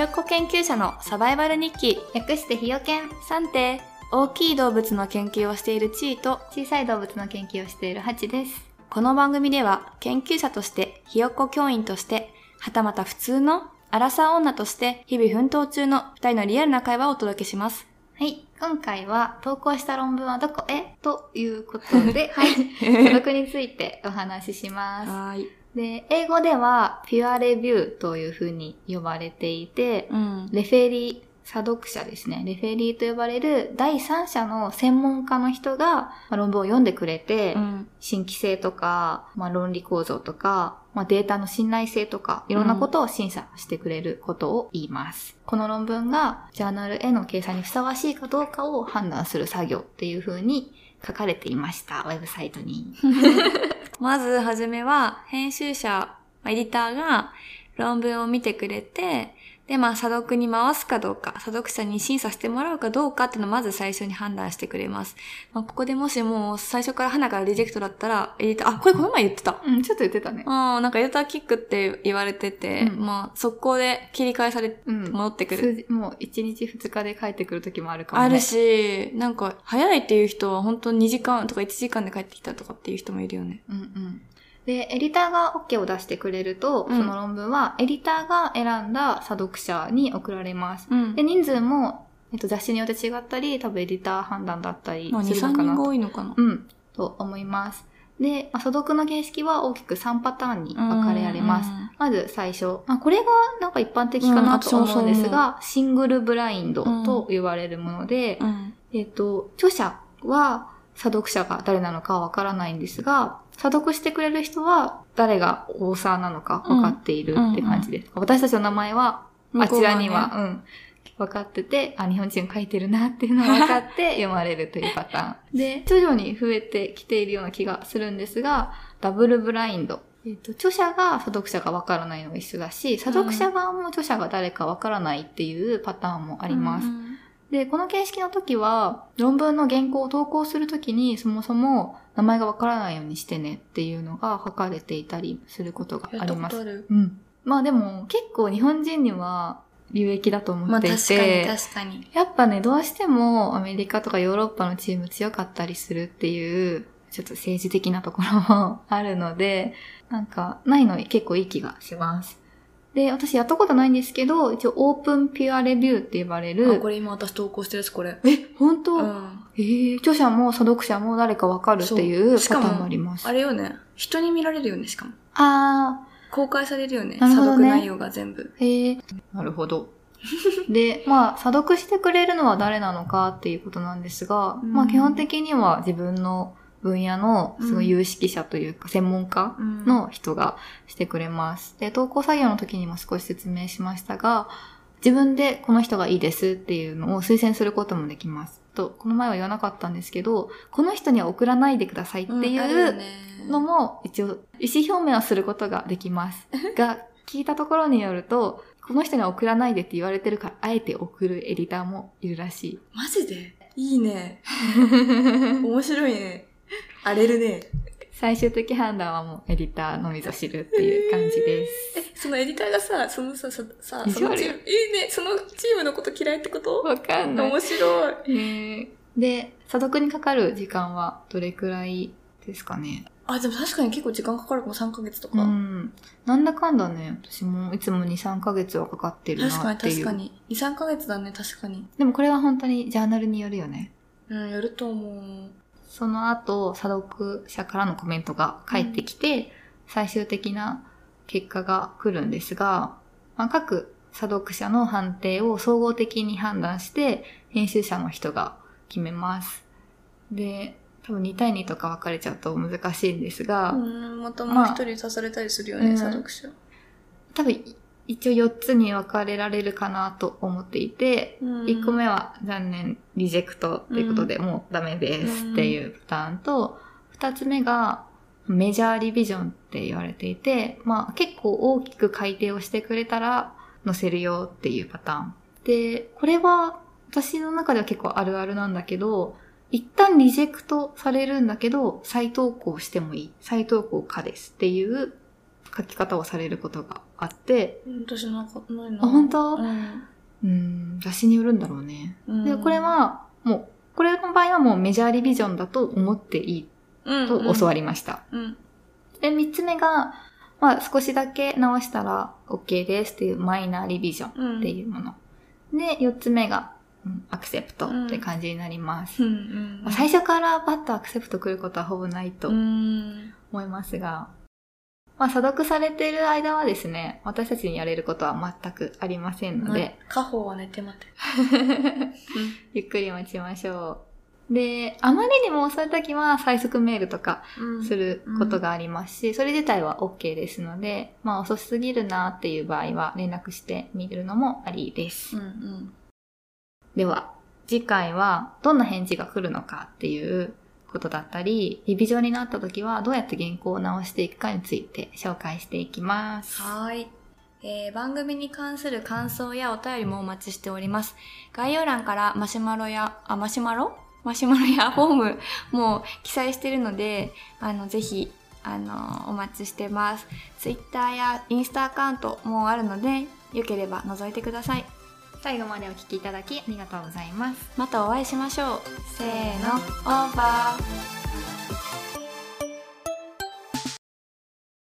よっこ研究者のサバイバル日記。略してひよけん。さて、大きい動物の研究をしているチーと、小さい動物の研究をしているハチです。この番組では研究者として、ひよっこ教員として、はたまた普通のアラサー女として日々奮闘中の二人のリアルな会話をお届けします。はい。今回は投稿した論文はどこ？へということで、はい。所属についてお話しします。はーい。で、英語では Peer Review というふうに呼ばれていて、うん。レフェリー、査読者ですね。レフェリーと呼ばれる第三者の専門家の人がまあ論文を読んでくれて、うん。新規性とか、まあ、論理構造とか、まあ、データの信頼性とか、いろんなことを審査してくれることを言います。この論文がジャーナルへの掲載にふさわしいかどうかを判断する作業っていう風に書かれていました、ウェブサイトに。まずはじめは、編集者、エディターが論文を見てくれて、で、まあ、査読に回すかどうか、査読者に審査してもらうかどうかっていうのをまず最初に判断してくれます。まあ、ここでもしもう最初から花からリジェクトだったら、エディター、あ、これこの前言ってた。うん、ちょっと言ってたね。うん、なんかエディターキックって言われてて、うんまあ、速攻で切り返され、うん。戻ってくる。もう1日2日で帰ってくる時もあるかもね。あるし、なんか、早いっていう人は本当2時間とか1時間で帰ってきたとかっていう人もいるよね。うんうん。で、エディターが OK を出してくれると、うんその論文はエディターが選んだ査読者に送られます。うんで、人数も、えっと、雑誌によって違ったり、多分エディター判断だったりまあ、2、3するのかな人が多いのかな？うん、と思います。で、まあ、査読の形式は大きく3パターンに分かれられます。うんまず最初、まあ、これがなんか一般的かなと思うんですが、シングルブラインドと言われるもので、うん。えっと、著者は査読者が誰なのかはわからないんですが、査読してくれる人は誰がオーサーなのか分かっているって感じです。私たちの名前はあちらには、うん、分かってて、あ、日本人書いてるなっていうのが分かって 読まれるというパターン。で、徐々に増えてきているような気がするんですが、ダブルブラインド。えっと、著者が査読者が分からないのが一緒だし、査読者側も著者が誰か分からないっていうパターンもああります。で、この形式の時は、論文の原稿を投稿するときに、そもそも名前がわからないようにしてねっていうのが書かれていたりすることがあります。る。うん。まあでも、結構日本人には有益だと思まあってい確かにて、確かに。やっぱね、どうしてもアメリカとかヨーロッパのチーム強かったりするっていう、ちょっと政治的なところもあるので、なんか、ないの結構いい気がします。で、私やったことないんですけど、一応オープンピュアレビューって呼ばれあ、るこ、れ今私投稿してるやつこれ。え、本当、うん。えー、著者も査読者も誰かわかるっていうそうしかもパターンもあります。あれよね。人に見られるよね、しかも。あ公開されるよね。なるほどね査読内容が全部。ー、えー、なるほど。で、まあ、査読してくれるのは誰なのかっていうことなんですが、うんまあ基本的には自分の分野のすごい有識者というか、専門家うんの人がしてくれます。で、投稿作業の時にも少し説明しましたが、自分でこの人がいいですっていうのを推薦することもできます。と、この前は言わなかったんですけど、この人には送らないでくださいっていうねのも一応意思表明をすることができます。が、聞いたところによると、この人には送らないでって言われてるから、あえて送るエディターもいるらしい。マジで？いいね。面白いね。荒れるね。最終的判断はもうエディターのみぞ知るっていう感じです。え、そのエディターがさ、そのさ、さ、さそのチーム、いいね。そのチームのこと嫌いってこと？わかんない。面白い。えーで、査読にかかる時間はどれくらいですかね？あ、でも確かに結構時間かかるかも、3ヶ月とか。うん。なんだかんだね、私もいつも2、3ヶ月はかかってる確かになっていう。確かに。2、3ヶ月だね、確かに。でもこれは本当にジャーナルによるよね。うん、やると思う。その後、査読者からのコメントが返ってきて、最終的な結果が来るんですが、まあ、各査読者の判定を総合的に判断して、編集者の人が決めます。で、多分2対2とか分かれちゃうと難しいんですが、うん、またもう一人足されたりするよね、うん査読者。多分一応4つに分かれられるかなと思っていて、うん1個目は残念、リジェクトということで、もうダメですっていうパターンと、2つ目がメジャーリビジョンって言われていて、まあ結構大きく改定をしてくれたら載せるよっていうパターン。で、これは私の中では結構あるあるなんだけど、一旦リジェクトされるんだけど、再投稿してもいい。再投稿可ですっていう書き方をされることがあって、私なんかないなあ本当？うん。うん、雑誌によるんだろうね。うんで、これ、は、もう、これの場合はもうメジャーリビジョンだと思っていいうんと教わりました。うん。で、三つ目が、まあ少しだけ直したら OK ですっていうマイナーリビジョンうん。っていうもの。で、四つ目が、うんアクセプトって感じになります。うん。うん。まあ最初からバッとアクセプト来ることはほぼないとうん。思いますが、まあ、査読されている間はですね、私たちにやれることは全くありませんので、家宝は寝て待て。ゆっくり待ちましょう。で、あまりにも遅い時は最速メールとかうんすることがありますし、それ自体は OK ですので、まあ遅すぎるなっていう場合は連絡してみるのもありです。うんうん。では、次回はどんな返事が来るのかっていうことだったり、リビジョンになった時はどうやって原稿を直していくかについて紹介していきます。はーい。えー番組に関する感想やお便りもお待ちしております。概要欄からマシュマロや、あ、マシュマロ？マシュマロや フォームも記載しているので、あの、ぜひ、あの、お待ちしてます。Twitter やインスタアカウントもあるので、よければ覗いてください。最後までお聞きいただきありがとうございます。またお会いしましょう。せーの、オーバー。